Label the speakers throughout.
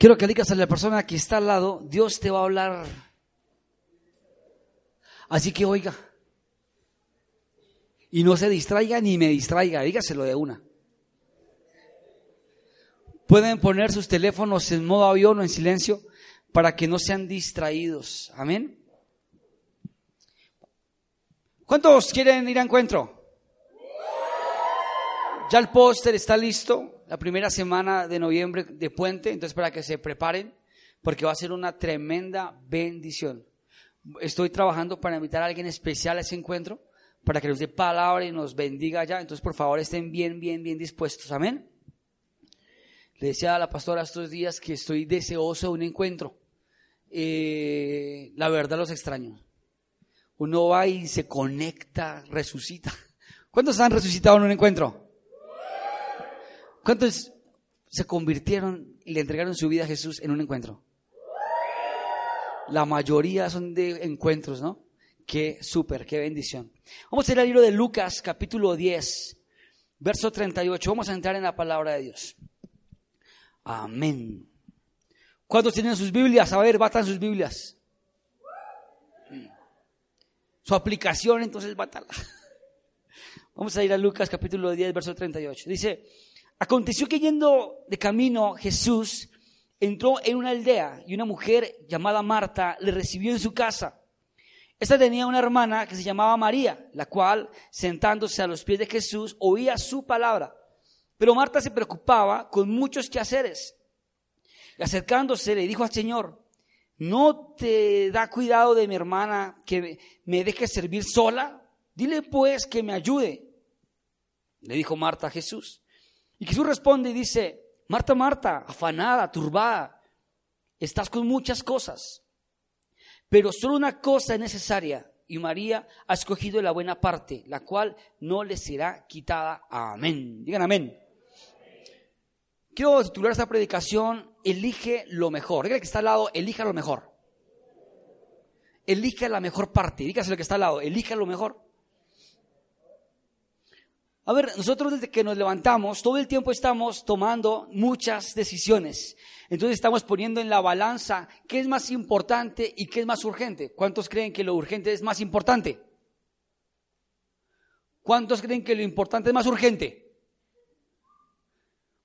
Speaker 1: Quiero que digas a la persona que está al lado, Dios te va a hablar. Así que oiga. Y no se distraiga ni me distraiga, dígaselo de una. Pueden poner sus teléfonos en modo avión o en silencio para que no sean distraídos. Amén. ¿Cuántos quieren ir a encuentro? Ya el póster está listo, la primera semana de noviembre de puente, entonces para que se preparen, porque va a ser una tremenda bendición. Estoy trabajando para invitar a alguien especial a ese encuentro, para que nos dé palabra y nos bendiga allá, entonces por favor estén bien, bien, bien dispuestos. Amén. Le decía a la pastora estos días que estoy deseoso de un encuentro. Eh, la verdad los extraño. Uno va y se conecta, resucita. ¿Cuántos han resucitado en un encuentro? ¿Cuántos se convirtieron y le entregaron su vida a Jesús en un encuentro? La mayoría son de encuentros, ¿no? Qué súper, qué bendición. Vamos a ir al libro de Lucas, capítulo 10, verso 38. Vamos a entrar en la palabra de Dios. Amén. ¿Cuántos tienen sus Biblias? A ver, batan sus Biblias. Su aplicación, entonces bátala. Vamos a ir a Lucas capítulo 10, verso 38. Dice, aconteció que yendo de camino Jesús entró en una aldea y una mujer llamada Marta le recibió en su casa. Esta tenía una hermana que se llamaba María, la cual, sentándose a los pies de Jesús, oía su palabra. Pero Marta se preocupaba con muchos quehaceres. Y acercándose le dijo al Señor, ¿no te da cuidado de mi hermana que me deje servir sola? Dile pues que me ayude. Le dijo Marta a Jesús. Y Jesús responde y dice, Marta, Marta, afanada, turbada, estás con muchas cosas, pero solo una cosa es necesaria y María ha escogido la buena parte, la cual no le será quitada. Amén. Digan amén. Quiero titular esta predicación, elige lo mejor. Dígale que está al lado, elija lo mejor. Elige la mejor parte. Dígase lo que está al lado, elija lo mejor. A ver, nosotros desde que nos levantamos, todo el tiempo estamos tomando muchas decisiones. Entonces estamos poniendo en la balanza qué es más importante y qué es más urgente. ¿Cuántos creen que lo urgente es más importante? ¿Cuántos creen que lo importante es más urgente?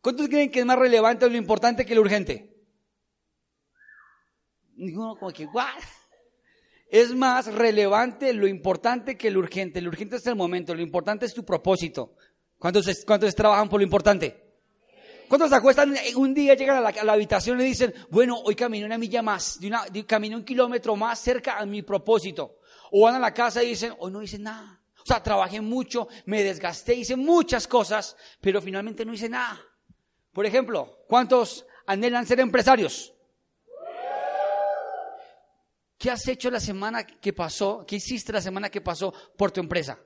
Speaker 1: ¿Cuántos creen que es más relevante lo importante que lo urgente? Ninguno como que, ¿what? Es más relevante lo importante que lo urgente. Lo urgente es el momento, lo importante es tu propósito. ¿Cuántos, cuántos trabajan por lo importante? ¿Cuántos se acuestan un día, llegan a la, habitación y dicen, bueno, hoy caminé una milla más, caminé un kilómetro más cerca a mi propósito? O van a la casa y dicen, hoy no hice nada. O sea, trabajé mucho, me desgasté, hice muchas cosas, pero finalmente no hice nada. Por ejemplo, ¿cuántos anhelan ser empresarios? ¿Qué has hecho la semana que pasó? ¿Qué hiciste la semana que pasó por tu empresa?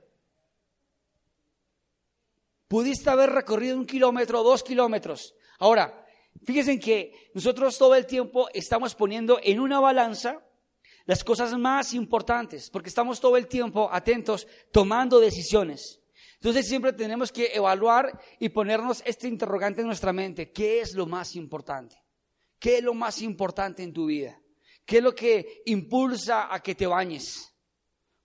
Speaker 1: Pudiste haber recorrido un kilómetro, dos kilómetros. Ahora, fíjense que nosotros todo el tiempo estamos poniendo en una balanza las cosas más importantes, porque estamos todo el tiempo atentos tomando decisiones. Entonces siempre tenemos que evaluar y ponernos este interrogante en nuestra mente. ¿Qué es lo más importante? ¿Qué es lo más importante en tu vida? ¿Qué es lo que impulsa a que te bañes?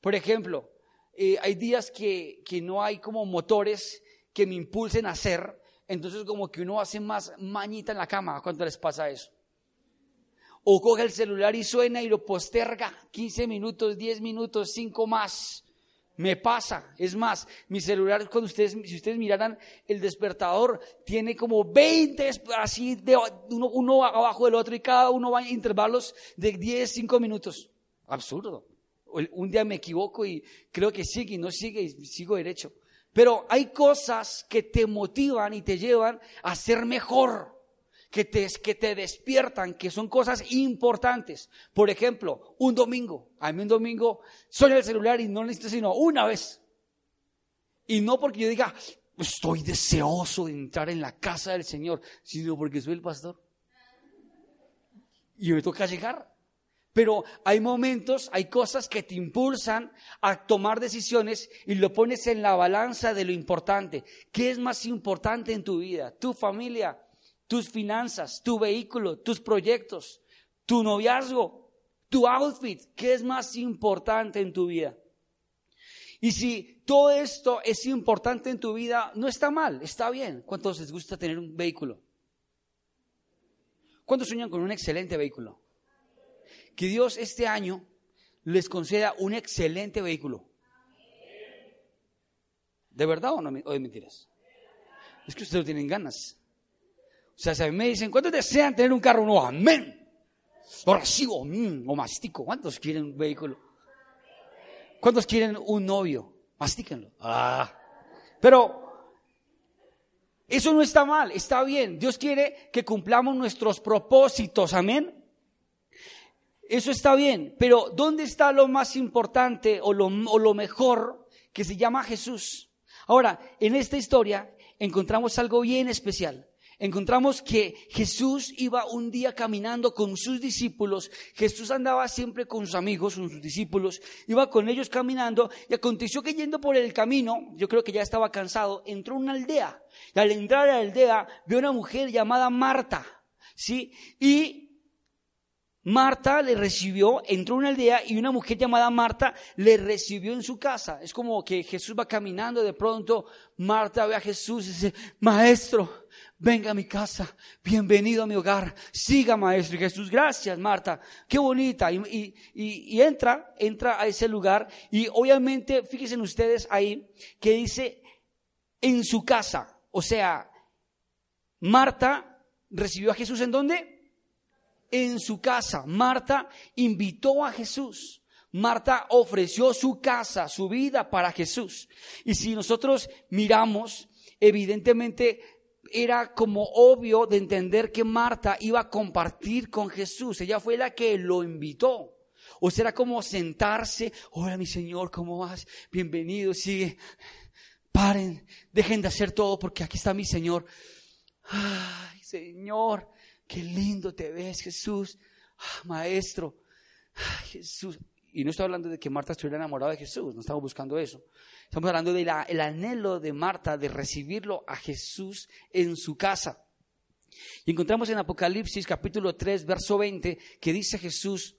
Speaker 1: Por ejemplo, eh, hay días que, que no hay como motores que me impulsen a hacer, entonces como que uno hace más mañita en la cama. ¿Cuánto les pasa eso? O coge el celular y suena y lo posterga 15 minutos, 10 minutos, 5 más. Me pasa, es más, mi celular, cuando ustedes, si ustedes miraran el despertador, tiene como 20 así de uno, uno abajo del otro y cada uno va en intervalos de 10, 5 minutos. Absurdo. Un día me equivoco y creo que sigue y no sigue y sigo derecho. Pero hay cosas que te motivan y te llevan a ser mejor que te, que te despiertan, que son cosas importantes. Por ejemplo, un domingo. A mí un domingo suena el celular y no necesito sino una vez. Y no porque yo diga, estoy deseoso de entrar en la casa del Señor, sino porque soy el pastor. Y me toca llegar. Pero hay momentos, hay cosas que te impulsan a tomar decisiones y lo pones en la balanza de lo importante. ¿Qué es más importante en tu vida? ¿Tu familia tus finanzas, tu vehículo, tus proyectos, tu noviazgo, tu outfit, ¿qué es más importante en tu vida? Y si todo esto es importante en tu vida, no está mal, está bien. ¿Cuántos les gusta tener un vehículo? ¿Cuántos sueñan con un excelente vehículo? Que Dios este año les conceda un excelente vehículo. ¿De verdad o, no, o de mentiras? Es que ustedes no tienen ganas. O sea, si a mí me dicen, ¿cuántos desean tener un carro? No, amén. O recibo, mm, o mastico. ¿Cuántos quieren un vehículo? ¿Cuántos quieren un novio? Mastíquenlo. Ah. Pero eso no está mal, está bien. Dios quiere que cumplamos nuestros propósitos, amén. Eso está bien, pero ¿dónde está lo más importante o lo, o lo mejor que se llama Jesús? Ahora, en esta historia encontramos algo bien especial encontramos que Jesús iba un día caminando con sus discípulos, Jesús andaba siempre con sus amigos, con sus discípulos, iba con ellos caminando y aconteció que yendo por el camino, yo creo que ya estaba cansado, entró a una aldea y al entrar a la aldea vio una mujer llamada Marta, ¿sí? Y Marta le recibió, entró una aldea y una mujer llamada Marta le recibió en su casa. Es como que Jesús va caminando, de pronto Marta ve a Jesús y dice, maestro, venga a mi casa, bienvenido a mi hogar, siga maestro. Y Jesús, gracias Marta, qué bonita. Y, y, entra, entra a ese lugar y obviamente, fíjense ustedes ahí, que dice en su casa. O sea, Marta recibió a Jesús en dónde? En su casa. Marta invitó a Jesús. Marta ofreció su casa, su vida para Jesús. Y si nosotros miramos, evidentemente era como obvio de entender que Marta iba a compartir con Jesús. Ella fue la que lo invitó. O será como sentarse, hola mi Señor, ¿cómo vas? Bienvenido, sigue. Paren, dejen de hacer todo porque aquí está mi Señor. Ay, Señor, qué lindo te ves, Jesús. Ah, maestro, Jesús. Y no estoy hablando de que Marta estuviera enamorada de Jesús, no estamos buscando eso. Estamos hablando del anhelo de Marta de recibirlo a Jesús en su casa. Y encontramos en Apocalipsis capítulo 3, verso 20, que dice Jesús,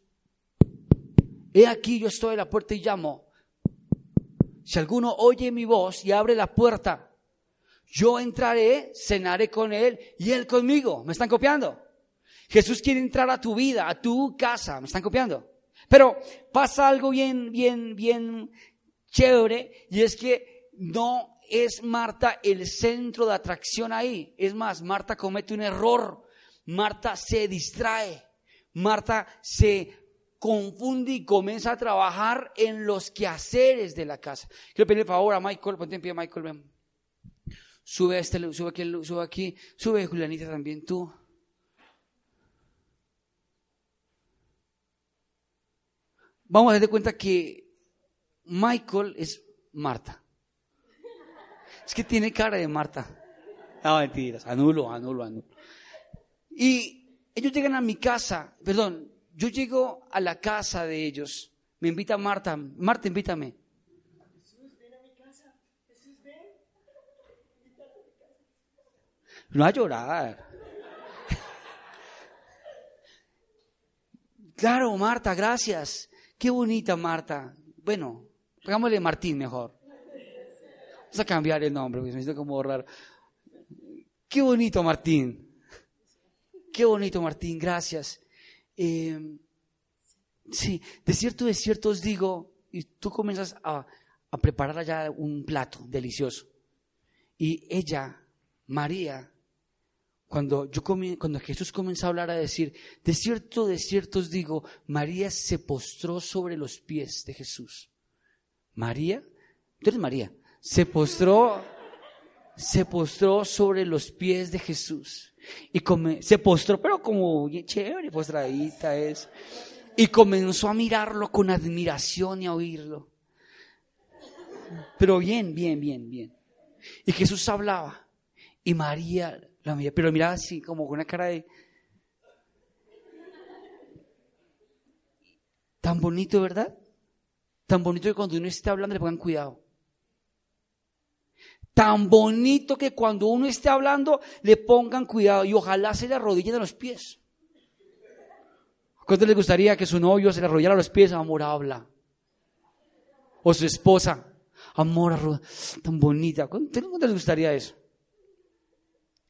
Speaker 1: He aquí yo estoy a la puerta y llamo. Si alguno oye mi voz y abre la puerta, yo entraré, cenaré con él y él conmigo. ¿Me están copiando? Jesús quiere entrar a tu vida, a tu casa. ¿Me están copiando? Pero pasa algo bien, bien, bien chévere y es que no es Marta el centro de atracción ahí. Es más, Marta comete un error. Marta se distrae. Marta se confunde y comienza a trabajar en los quehaceres de la casa. Quiero pedirle favor a Michael, ponte en pie Michael, ven. Sube este, sube aquí, sube aquí, sube Julianita también tú. Vamos a dar cuenta que Michael es Marta. Es que tiene cara de Marta. No, mentiras, anulo, anulo, anulo. Y ellos llegan a mi casa, perdón, yo llego a la casa de ellos, me invita Marta, Marta, invítame. No a llorar. Claro, Marta, gracias. Qué bonita Marta. Bueno, Hagámosle Martín mejor. Vamos a cambiar el nombre, porque me siento como raro. Qué bonito Martín. Qué bonito Martín, gracias. Eh, sí, de cierto, de cierto os digo, y tú comienzas a, a preparar allá un plato delicioso. Y ella, María, cuando, cuando Jesús comenzó a hablar a decir, de cierto, de cierto os digo, María se postró sobre los pies de Jesús. María, tú eres María, se postró, se postró sobre los pies de Jesús. Y se postró, pero como chévere, postradita es. Y comenzó a mirarlo con admiración y a oírlo. Pero bien, bien, bien, bien. Y Jesús hablaba. Y María la miraba, pero miraba así, como con una cara de... Tan bonito, ¿verdad? Tan bonito que cuando uno está hablando le pongan cuidado. tan bonito que cuando uno esté hablando le pongan cuidado y ojalá se le arrodillen a los pies. ¿Cuánto les gustaría que su novio se le arrodillara a los pies? Amor, habla. O su esposa, amor, tan bonita. ¿Cuánto les gustaría eso?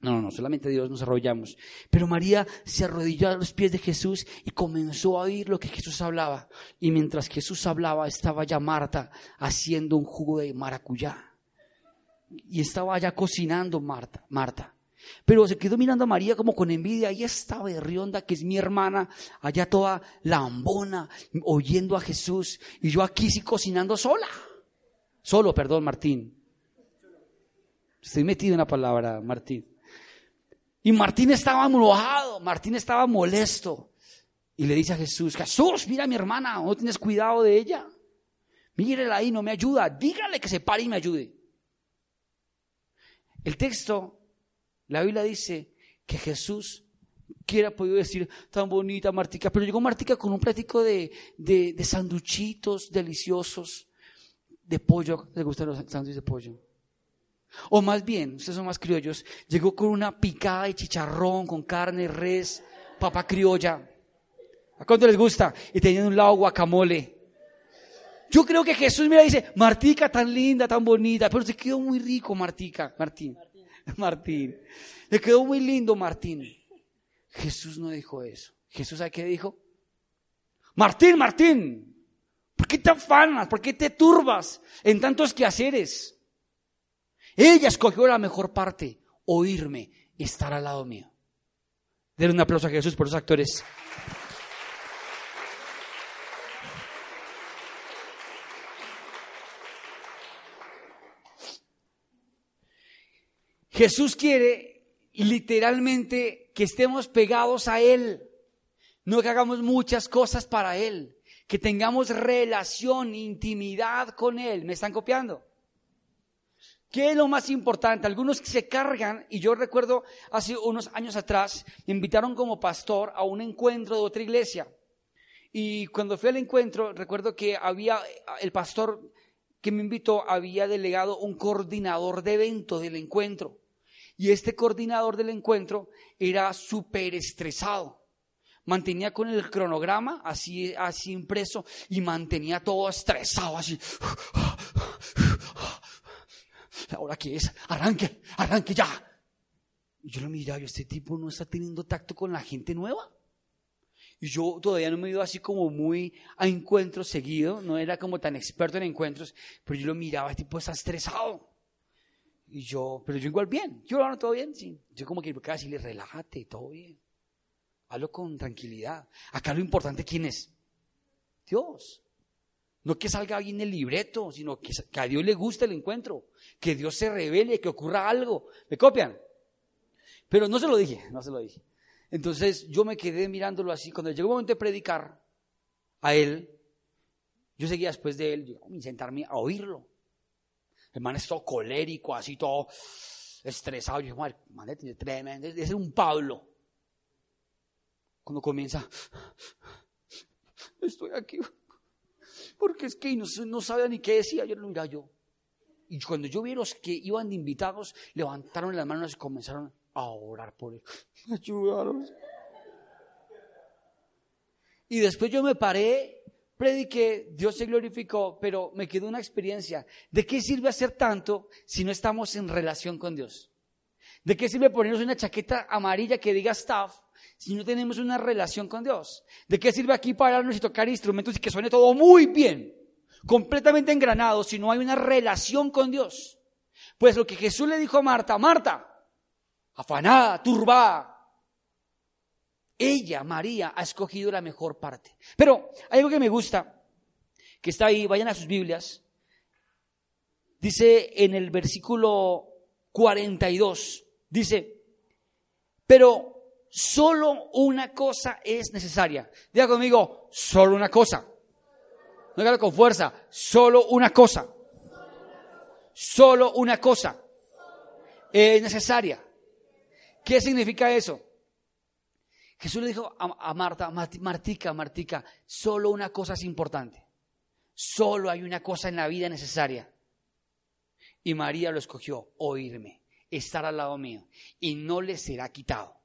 Speaker 1: No, no, no, solamente Dios nos arrollamos. Pero María se arrodilló a los pies de Jesús y comenzó a oír lo que Jesús hablaba. Y mientras Jesús hablaba, estaba ya Marta haciendo un jugo de maracuyá y estaba allá cocinando Marta, Marta. Pero se quedó mirando a María como con envidia. Ahí está Berrionda, que es mi hermana, allá toda lambona, oyendo a Jesús. Y yo aquí sí cocinando sola. Solo, perdón, Martín. Estoy metido en la palabra, Martín. Y Martín estaba enojado, Martín estaba molesto. Y le dice a Jesús, Jesús, mira a mi hermana, no tienes cuidado de ella. Mírela ahí, no me ayuda. Dígale que se pare y me ayude. El texto, la Biblia dice que Jesús quiera podido decir tan bonita Martica, pero llegó Martica con un plático de, de, sanduchitos deliciosos de pollo. ¿Le gustan los sándwiches de pollo? O más bien, ustedes son más criollos, llegó con una picada de chicharrón, con carne, res, papa criolla. ¿A cuánto les gusta? Y teniendo un lado guacamole. Yo creo que Jesús mira dice, Martica tan linda, tan bonita, pero te quedó muy rico, Martica, Martín. Martín. Le quedó muy lindo, Martín. Jesús no dijo eso. Jesús, ¿a qué dijo? Martín, Martín, ¿por qué te afanas? ¿Por qué te turbas en tantos quehaceres? Ella escogió la mejor parte, oírme y estar al lado mío. Denle un aplauso a Jesús por los actores. Jesús quiere literalmente que estemos pegados a Él, no que hagamos muchas cosas para Él, que tengamos relación, intimidad con Él. ¿Me están copiando? ¿Qué es lo más importante? Algunos se cargan, y yo recuerdo hace unos años atrás, me invitaron como pastor a un encuentro de otra iglesia. Y cuando fui al encuentro, recuerdo que había, el pastor que me invitó había delegado un coordinador de evento del encuentro. Y este coordinador del encuentro era súper estresado. Mantenía con el cronograma así, así impreso y mantenía todo estresado así. ¿Ahora qué es? Arranque, arranque ya. Yo lo miraba, yo, este tipo no está teniendo tacto con la gente nueva. Y yo todavía no me he ido así como muy a encuentros seguido, no era como tan experto en encuentros, pero yo lo miraba, este tipo está estresado. Y yo, pero yo igual bien, yo no todo bien, sí. Yo como que casi decirle, relájate, todo bien. Hazlo con tranquilidad. Acá lo importante, ¿quién es? Dios. No que salga bien el libreto, sino que, a Dios le guste el encuentro, que Dios se revele, que ocurra algo. ¿Me copian? Pero no se lo dije, no se lo dije. Entonces yo me quedé mirándolo así. Cuando llegó el momento de predicar a él, yo seguía después de él, yo, sentarme a oírlo. El man es todo colérico, así todo estresado. Yo dije, man, tremendo. Es un Pablo. Cuando comienza, estoy aquí. Porque es que no, no sabía ni qué decía. Yo lo miraba yo. Y cuando yo vi los que iban de invitados, levantaron las manos y comenzaron a orar por él. Ayudaron. Y después yo me paré prediqué, Dios se glorificó, pero me quedó una experiencia. ¿De qué sirve hacer tanto si no estamos en relación con Dios? ¿De qué sirve ponernos una chaqueta amarilla que diga staff si no tenemos una relación con Dios? ¿De qué sirve aquí pararnos y tocar instrumentos y que suene todo muy bien, completamente engranado, si no hay una relación con Dios? Pues lo que Jesús le dijo a Marta, Marta, afanada, turbada, ella, María, ha escogido la mejor parte. Pero hay algo que me gusta, que está ahí, vayan a sus Biblias. Dice en el versículo 42, dice, pero solo una cosa es necesaria. Diga conmigo, solo una cosa. No con fuerza, solo una cosa. Solo una cosa es necesaria. ¿Qué significa eso? Jesús le dijo a, Marta, Martica, Martica, solo una cosa es importante. Solo hay una cosa en la vida necesaria. Y María lo escogió, oírme, estar al lado mío, y no le será quitado.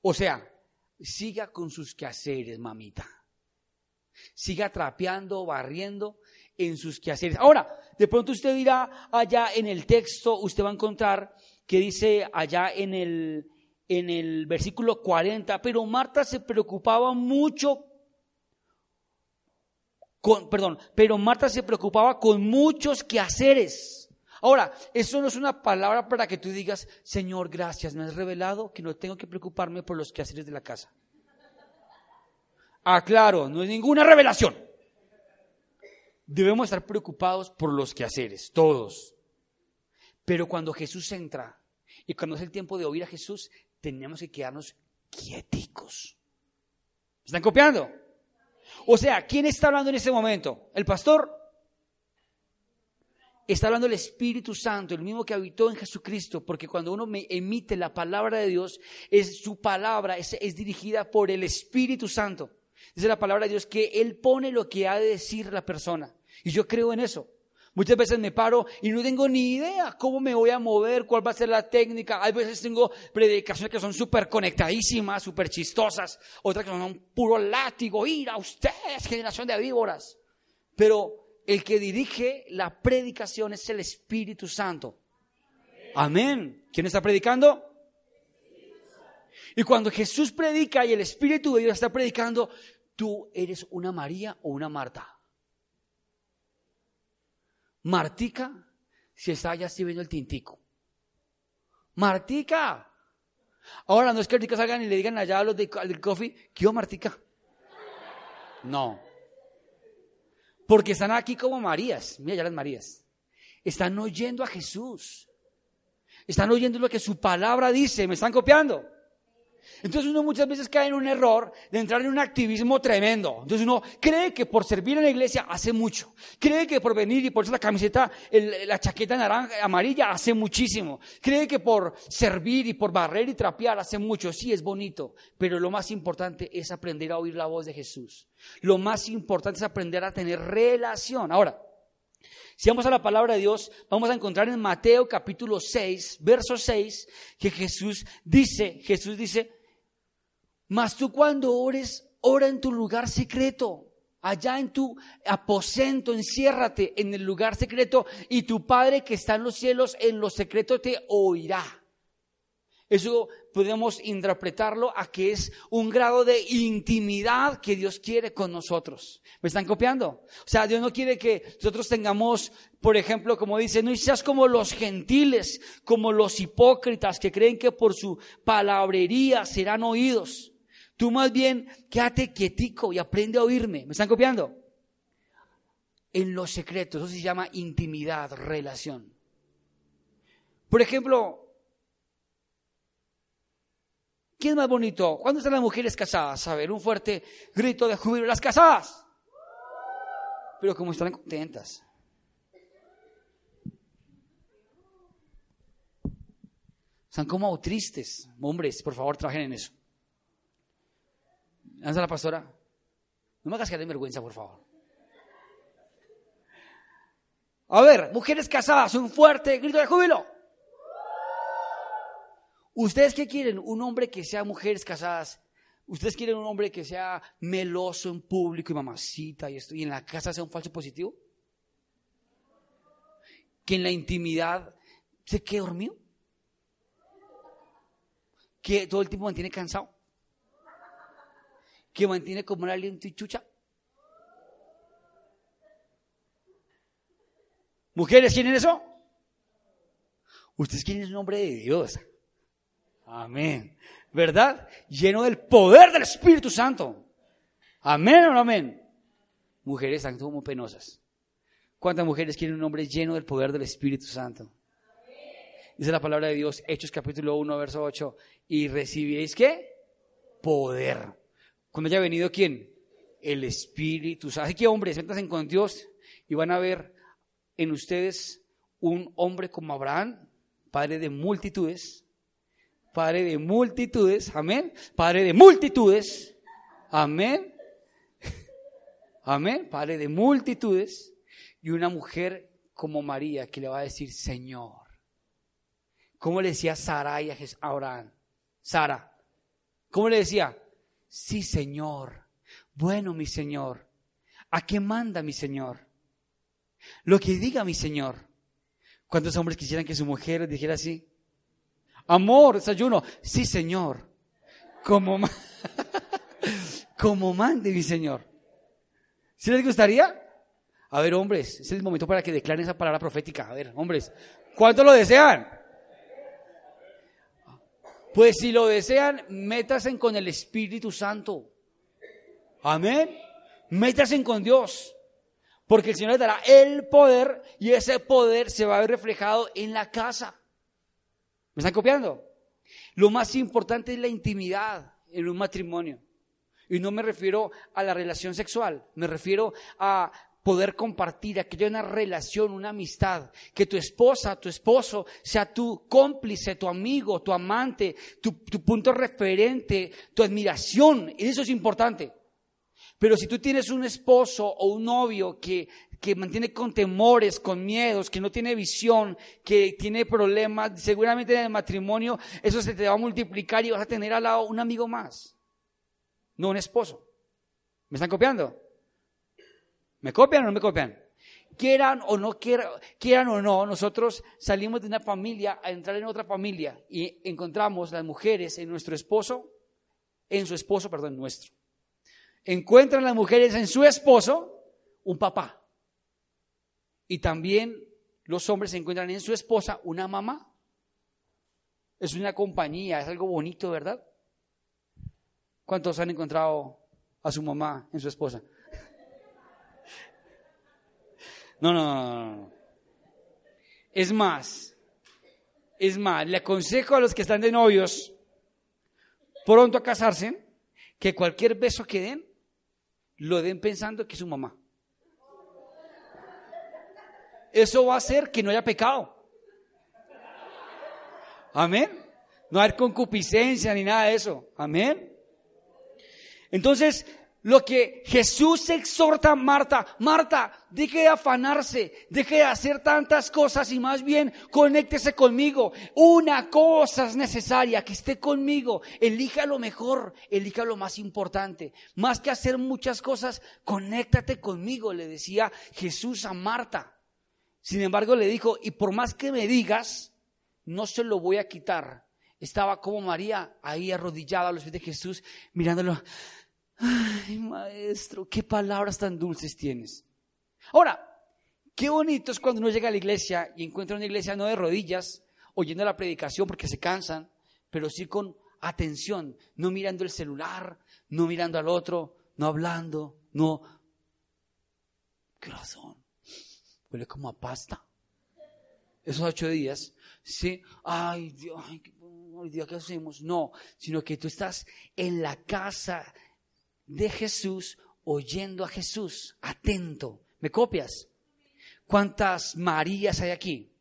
Speaker 1: O sea, siga con sus quehaceres, mamita. Siga trapeando, barriendo en sus quehaceres. Ahora, de pronto usted dirá allá en el texto, usted va a encontrar que dice allá en el, en el versículo 40, pero Marta se preocupaba mucho con, perdón, pero Marta se preocupaba con muchos quehaceres. Ahora, eso no es una palabra para que tú digas, Señor, gracias, me has revelado que no tengo que preocuparme por los quehaceres de la casa. Ah, claro, no es ninguna revelación. Debemos estar preocupados por los quehaceres, todos. Pero cuando Jesús entra y cuando es el tiempo de oír a Jesús, tenemos que quedarnos quieticos. ¿Están copiando? O sea, ¿quién está hablando en ese momento? ¿El pastor? Está hablando el Espíritu Santo, el mismo que habitó en Jesucristo, porque cuando uno emite la palabra de Dios, es su palabra, es, dirigida por el Espíritu Santo. Dice la palabra de Dios que Él pone lo que ha de decir la persona. Y yo creo en eso. Muchas veces me paro y no tengo ni idea cómo me voy a mover, cuál va a ser la técnica. Hay veces tengo predicaciones que son súper conectadísimas, súper chistosas. Otras que son un puro látigo. Ir a ustedes, generación de víboras. Pero el que dirige la predicación es el Espíritu Santo. Amén. ¿Quién está predicando? Y cuando Jesús predica y el Espíritu de Dios está predicando, tú eres una María o una Marta. Martica si está allá así viendo el tintico. Martica. Ahora no es que salgan y le digan allá a los del coffee, ¿qué Martica? No. Porque están aquí como Marías. Mira ya las Marías. Están oyendo a Jesús. Están oyendo lo que su palabra dice. ¿Me están copiando? Entonces uno muchas veces cae en un error de entrar en un activismo tremendo. Entonces uno cree que por servir en la iglesia hace mucho. Cree que por venir y por la camiseta, la chaqueta naranja, amarilla hace muchísimo. Cree que por servir y por barrer y trapear hace mucho. Sí, es bonito. Pero lo más importante es aprender a oír la voz de Jesús. Lo más importante es aprender a tener relación. Ahora, si vamos a la palabra de Dios, vamos a encontrar en Mateo capítulo 6, verso 6, que Jesús dice, Jesús dice, mas tú cuando ores, ora en tu lugar secreto, allá en tu aposento, enciérrate en el lugar secreto y tu Padre que está en los cielos, en lo secreto te oirá. Eso podemos interpretarlo a que es un grado de intimidad que Dios quiere con nosotros. ¿Me están copiando? O sea, Dios no quiere que nosotros tengamos, por ejemplo, como dice, no seas como los gentiles, como los hipócritas que creen que por su palabrería serán oídos. Tú más bien quédate quietico y aprende a oírme. ¿Me están copiando? En los secretos, eso se llama intimidad, relación. Por ejemplo, ¿Quién es más bonito? ¿Cuándo están las mujeres casadas? A ver, un fuerte grito de júbilo. Las casadas. Pero como están contentas. Están como tristes. Hombres, por favor, trabajen en eso. Lanza la pastora. No me hagas que de vergüenza, por favor. A ver, mujeres casadas, un fuerte grito de júbilo. ¿Ustedes qué quieren? ¿Un hombre que sea mujeres casadas? ¿Ustedes quieren un hombre que sea meloso en público y mamacita y esto, y en la casa sea un falso positivo? ¿Que en la intimidad se quede dormido? ¿Que todo el tiempo mantiene cansado? ¿Que mantiene como un aliento y chucha? ¿Mujeres quieren eso? Ustedes quieren un hombre de Dios. Amén. ¿Verdad? Lleno del poder del Espíritu Santo. Amén o no amén. Mujeres están como penosas. ¿Cuántas mujeres quieren un hombre lleno del poder del Espíritu Santo? Dice la palabra de Dios, Hechos capítulo 1, verso 8. Y recibiréis qué? Poder. Cuando haya venido quién? El Espíritu Santo. Así que hombres, siéntanse con Dios y van a ver en ustedes un hombre como Abraham, padre de multitudes, Padre de multitudes, amén. Padre de multitudes, amén. Amén. Padre de multitudes y una mujer como María que le va a decir Señor. ¿Cómo le decía Sarai a Abraham? Sara. ¿Cómo le decía? Sí, Señor. Bueno, mi Señor. ¿A qué manda mi Señor? Lo que diga mi Señor. ¿Cuántos hombres quisieran que su mujer dijera así? Amor, desayuno. Sí, Señor. Como, como mande mi Señor. ¿Sí les gustaría? A ver, hombres, es el momento para que declaren esa palabra profética. A ver, hombres, ¿cuánto lo desean? Pues si lo desean, métasen con el Espíritu Santo. Amén. Métasen con Dios. Porque el Señor les dará el poder y ese poder se va a ver reflejado en la casa. ¿Me están copiando? Lo más importante es la intimidad en un matrimonio. Y no me refiero a la relación sexual, me refiero a poder compartir, a que haya una relación, una amistad, que tu esposa, tu esposo sea tu cómplice, tu amigo, tu amante, tu, tu punto referente, tu admiración. Eso es importante. Pero si tú tienes un esposo o un novio que, que mantiene con temores, con miedos, que no tiene visión, que tiene problemas, seguramente en el matrimonio eso se te va a multiplicar y vas a tener al lado un amigo más, no un esposo. ¿Me están copiando? ¿Me copian o no me copian? Quieran o no quieran, quieran o no, nosotros salimos de una familia a entrar en otra familia y encontramos las mujeres en nuestro esposo, en su esposo, perdón, nuestro encuentran las mujeres en su esposo un papá. Y también los hombres encuentran en su esposa una mamá. Es una compañía, es algo bonito, ¿verdad? ¿Cuántos han encontrado a su mamá en su esposa? No, no, no, no. Es más, es más, le aconsejo a los que están de novios pronto a casarse que cualquier beso que den lo den pensando que es su mamá. Eso va a hacer que no haya pecado. Amén. No hay concupiscencia ni nada de eso. Amén. Entonces, lo que Jesús exhorta a Marta, Marta, deje de afanarse, deje de hacer tantas cosas y más bien conéctese conmigo. Una cosa es necesaria, que esté conmigo, elija lo mejor, elija lo más importante. Más que hacer muchas cosas, conéctate conmigo, le decía Jesús a Marta. Sin embargo, le dijo, y por más que me digas, no se lo voy a quitar. Estaba como María ahí arrodillada a los pies de Jesús, mirándolo. Ay, maestro, qué palabras tan dulces tienes. Ahora, qué bonito es cuando uno llega a la iglesia y encuentra una iglesia no de rodillas, oyendo la predicación porque se cansan, pero sí con atención, no mirando el celular, no mirando al otro, no hablando, no. ¿Qué razón? Huele como a pasta. Esos ocho días, sí, ay Dios, ay, Dios, ¿qué hacemos? No, sino que tú estás en la casa de Jesús, oyendo a Jesús, atento. ¿Me copias? ¿Cuántas Marías hay aquí?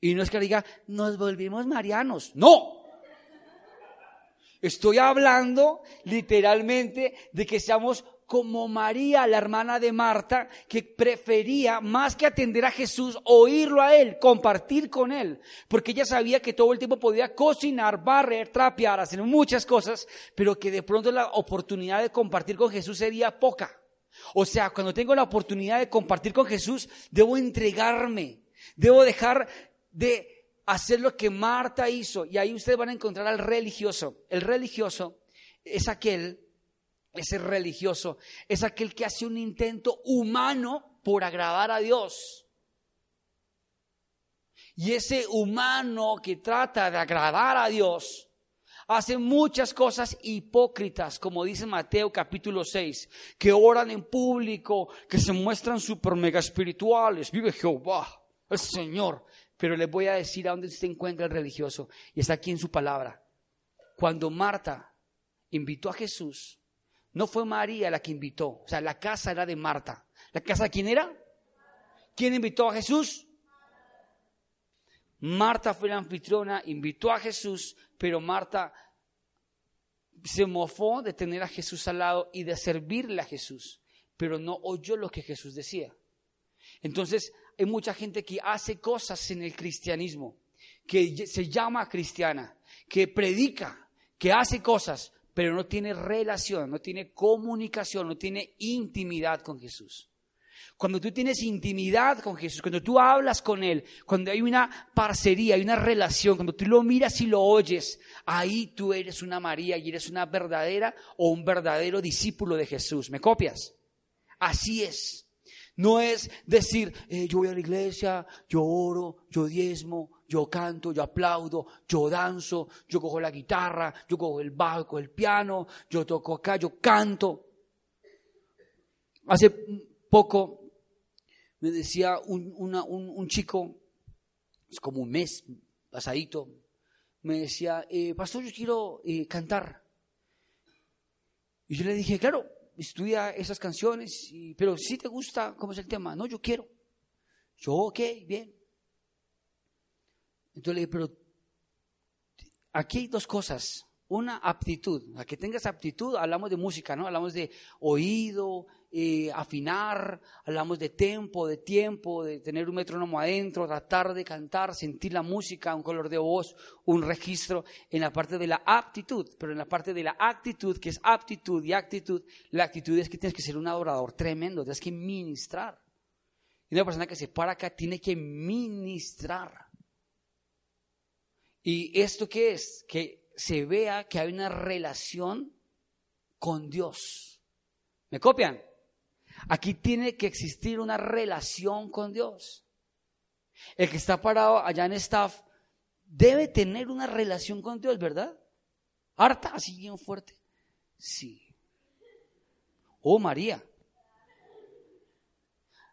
Speaker 1: Y no es que diga, nos volvimos marianos. No. Estoy hablando literalmente de que seamos como María, la hermana de Marta, que prefería más que atender a Jesús, oírlo a Él, compartir con Él, porque ella sabía que todo el tiempo podía cocinar, barrer, trapear, hacer muchas cosas, pero que de pronto la oportunidad de compartir con Jesús sería poca. O sea, cuando tengo la oportunidad de compartir con Jesús, debo entregarme, debo dejar de hacer lo que Marta hizo. Y ahí ustedes van a encontrar al religioso. El religioso es aquel ese religioso es aquel que hace un intento humano por agradar a Dios. Y ese humano que trata de agradar a Dios hace muchas cosas hipócritas, como dice Mateo capítulo 6, que oran en público, que se muestran super mega espirituales, vive Jehová, el Señor. Pero les voy a decir a dónde se encuentra el religioso, y está aquí en su palabra. Cuando Marta invitó a Jesús, no fue María la que invitó, o sea, la casa era de Marta. ¿La casa de quién era? ¿Quién invitó a Jesús? Marta fue la anfitriona, invitó a Jesús, pero Marta se mofó de tener a Jesús al lado y de servirle a Jesús. pero no oyó lo que Jesús decía. Entonces, hay mucha gente que hace cosas en el cristianismo, que se llama cristiana, que predica, que hace cosas, pero no tiene relación, no tiene comunicación, no tiene intimidad con Jesús. Cuando tú tienes intimidad con Jesús, cuando tú hablas con Él, cuando hay una parcería, hay una relación, cuando tú lo miras y lo oyes, ahí tú eres una María y eres una verdadera o un verdadero discípulo de Jesús. ¿Me copias? Así es. No es decir, eh, yo voy a la iglesia, yo oro, yo diezmo, yo canto, yo aplaudo, yo danzo, yo cojo la guitarra, yo cojo el bajo, el piano, yo toco acá, yo canto. Hace poco me decía un, chico, es como un mes pasadito, me decía, eh, pastor, yo quiero eh, cantar. Y yo le dije, claro, estudia esas canciones, pero si te gusta, ¿cómo es el tema? No, yo quiero. Yo, ok, bien. Entonces le dije, pero aquí hay dos cosas. Una, aptitud. A que tengas aptitud, hablamos de música, ¿no? Hablamos de oído, eh, afinar, hablamos de tempo, de tiempo, de tener un metrónomo adentro, tratar de cantar, sentir la música, un color de voz, un registro en la parte de la aptitud, pero en la parte de la actitud, que es aptitud y actitud, la actitud es que tienes que ser un adorador tremendo, tienes que ministrar. Y una persona que se para acá tiene que ministrar. ¿Y esto qué es? Que se vea que hay una relación con Dios. ¿Me copian? Aquí tiene que existir una relación con Dios. El que está parado allá en staff debe tener una relación con Dios, ¿verdad? Harta, así bien fuerte. Sí. Oh María.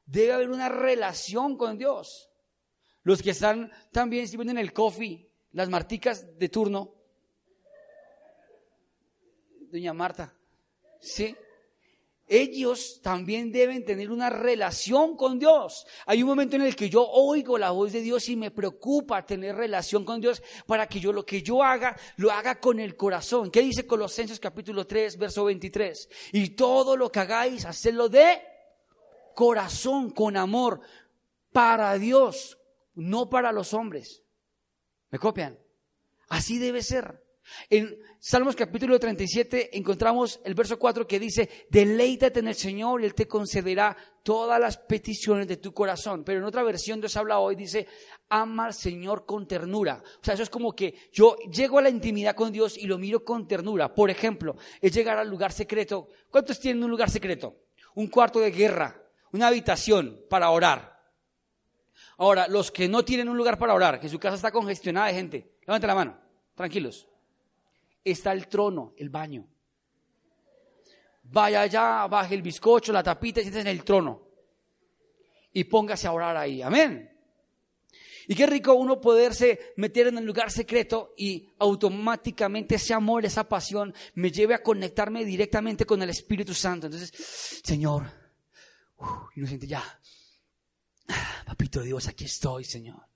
Speaker 1: Debe haber una relación con Dios. Los que están también sirviendo en el coffee, las marticas de turno. Doña Marta. Sí ellos también deben tener una relación con Dios. Hay un momento en el que yo oigo la voz de Dios y me preocupa tener relación con Dios para que yo lo que yo haga, lo haga con el corazón. ¿Qué dice Colosenses capítulo 3, verso 23? Y todo lo que hagáis, hacedlo de corazón, con amor, para Dios, no para los hombres. ¿Me copian? Así debe ser. En Salmos capítulo 37 encontramos el verso 4 que dice, deleítate en el Señor y Él te concederá todas las peticiones de tu corazón. Pero en otra versión Dios habla hoy, dice, ama al Señor con ternura. O sea, eso es como que yo llego a la intimidad con Dios y lo miro con ternura. Por ejemplo, es llegar al lugar secreto. ¿Cuántos tienen un lugar secreto? Un cuarto de guerra, una habitación para orar. Ahora, los que no tienen un lugar para orar, que su casa está congestionada de gente, levanten la mano, tranquilos está el trono, el baño. Vaya allá, baje el bizcocho, la tapita y siéntese en el trono. Y póngase a orar ahí. Amén. Y qué rico uno poderse meter en el lugar secreto y automáticamente ese amor, esa pasión me lleve a conectarme directamente con el Espíritu Santo. Entonces, Señor, uno siente ya, papito Dios, aquí estoy, Señor.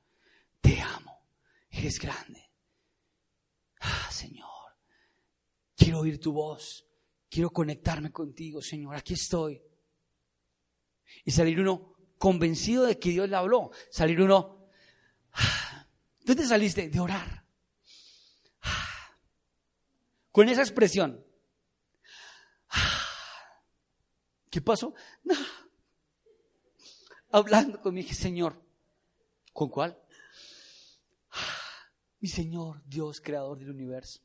Speaker 1: Te amo. Eres grande. Ah, Señor. Quiero oír tu voz. Quiero conectarme contigo, Señor. Aquí estoy. Y salir uno convencido de que Dios le habló. Salir uno, ¿dónde saliste? De orar. Con esa expresión. ¿Qué pasó? Hablando con mi Señor. ¿Con cuál? Mi Señor, Dios, creador del universo.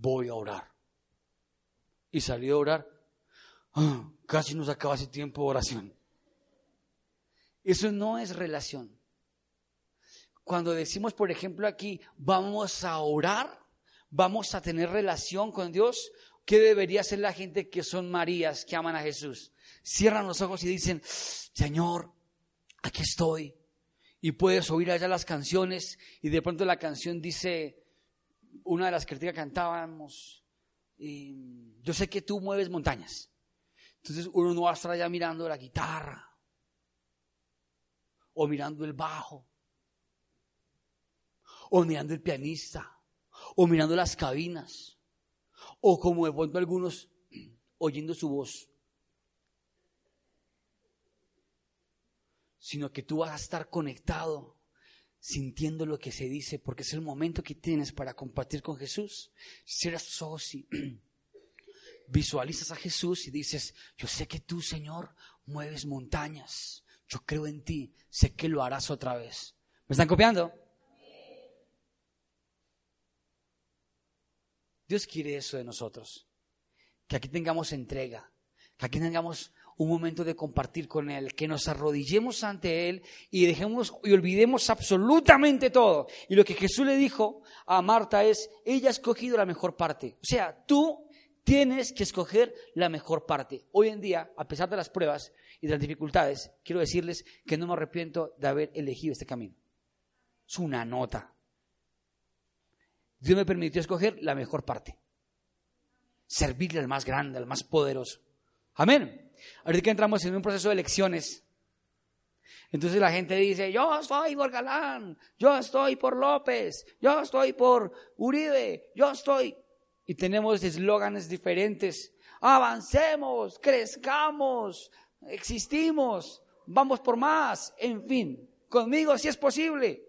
Speaker 1: voy a orar. Y salí a orar. Ah, casi nos acaba ese tiempo de oración. Eso no es relación. Cuando decimos, por ejemplo, aquí, vamos a orar, vamos a tener relación con Dios, ¿qué debería hacer la gente que son Marías, que aman a Jesús? Cierran los ojos y dicen, Señor, aquí estoy. Y puedes oír allá las canciones y de pronto la canción dice, una de las que cantábamos, yo sé que tú mueves montañas. Entonces uno no va a estar allá mirando la guitarra o mirando el bajo o mirando el pianista o mirando las cabinas O como de pronto algunos oyendo su voz. Sino que tú vas a estar conectado, sintiendo lo que se dice, porque es el momento que tienes para compartir con Jesús. Cierras tus ojos y visualizas a Jesús y dices, yo sé que tú, Señor, mueves montañas. Yo creo en ti, sé que lo harás otra vez. ¿Me están copiando? Dios quiere eso de nosotros. Que aquí tengamos entrega, que aquí tengamos un momento de compartir con Él, que nos arrodillemos ante Él y dejemos y olvidemos absolutamente todo. Y lo que Jesús le dijo a Marta es, ella ha escogido la mejor parte. O sea, tú tienes que escoger la mejor parte. Hoy en día, a pesar de las pruebas y de las dificultades, quiero decirles que no me arrepiento de haber elegido este camino. Es una nota. Dios me permitió escoger la mejor parte. Servirle al más grande, al más poderoso. Amén. Ahorita que entramos en un proceso de elecciones, entonces la gente dice, yo estoy por Galán, yo estoy por López, yo estoy por Uribe, yo estoy... Y tenemos eslóganes diferentes. Avancemos, crezcamos, existimos, vamos por más, en fin. Conmigo si es posible.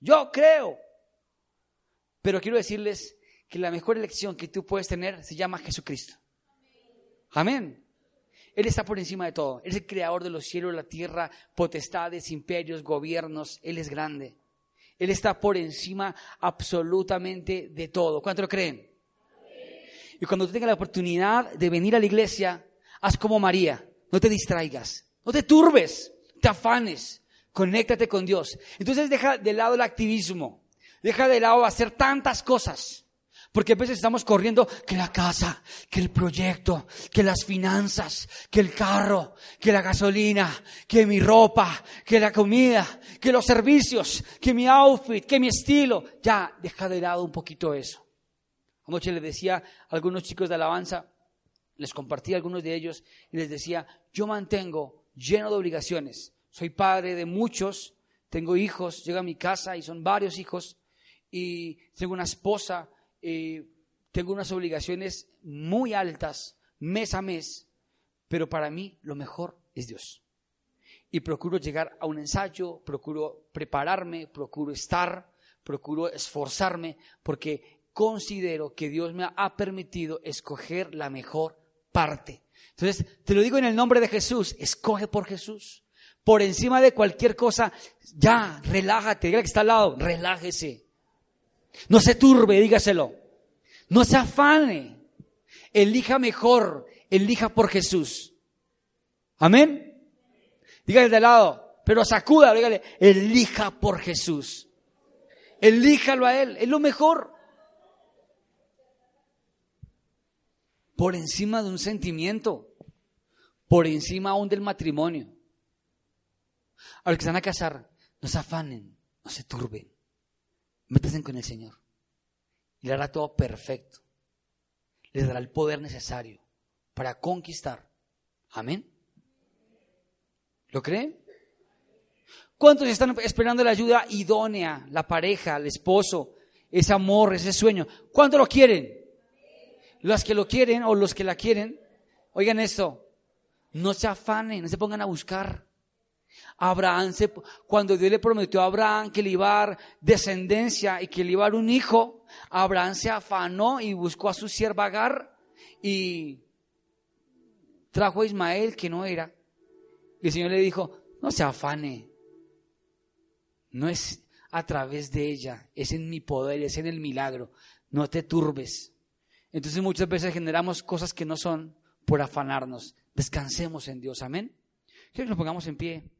Speaker 1: Yo creo. Pero quiero decirles que la mejor elección que tú puedes tener se llama Jesucristo. Amén. Él está por encima de todo. Él es el creador de los cielos, la tierra, potestades, imperios, gobiernos. Él es grande. Él está por encima absolutamente de todo. ¿Cuánto lo creen? Y cuando tú tengas la oportunidad de venir a la iglesia, haz como María. No te distraigas. No te turbes. Te afanes. Conéctate con Dios. Entonces deja de lado el activismo. Deja de lado hacer tantas cosas. Porque a veces estamos corriendo que la casa, que el proyecto, que las finanzas, que el carro, que la gasolina, que mi ropa, que la comida, que los servicios, que mi outfit, que mi estilo. Ya, deja de lado un poquito eso. Anoche les decía a algunos chicos de alabanza, les compartí a algunos de ellos y les decía, yo mantengo lleno de obligaciones. Soy padre de muchos, tengo hijos, llego a mi casa y son varios hijos y tengo una esposa, tengo unas obligaciones muy altas mes a mes, pero para mí lo mejor es Dios. Y procuro llegar a un ensayo, procuro prepararme, procuro estar, procuro esforzarme, porque considero que Dios me ha permitido escoger la mejor parte. Entonces, te lo digo en el nombre de Jesús, escoge por Jesús. Por encima de cualquier cosa, ya, relájate, dígale que está al lado, relájese. No se turbe, dígaselo. No se afane. Elija mejor, elija por Jesús. Amén. Dígale de lado, pero sacuda, dígale, elija por Jesús. Elíjalo a Él, es lo mejor. Por encima de un sentimiento, por encima aún del matrimonio. A los que están a casar, no se afanen, no se turben métese con el Señor. Y le hará todo perfecto. Les dará el poder necesario para conquistar. Amén. ¿Lo creen? ¿Cuántos están esperando la ayuda idónea, la pareja, el esposo, ese amor, ese sueño? ¿Cuántos lo quieren? Los que lo quieren o los que la quieren, oigan esto, no se afanen, no se pongan a buscar. Abraham, se, cuando Dios le prometió a Abraham que le iba a dar descendencia y que le iba a dar un hijo, Abraham se afanó y buscó a su sierva Agar y trajo a Ismael que no era. Y el Señor le dijo, no se afane, no es a través de ella, es en mi poder, es en el milagro, no te turbes. Entonces muchas veces generamos cosas que no son por afanarnos. Descansemos en Dios, amén. Quiero que nos pongamos en pie.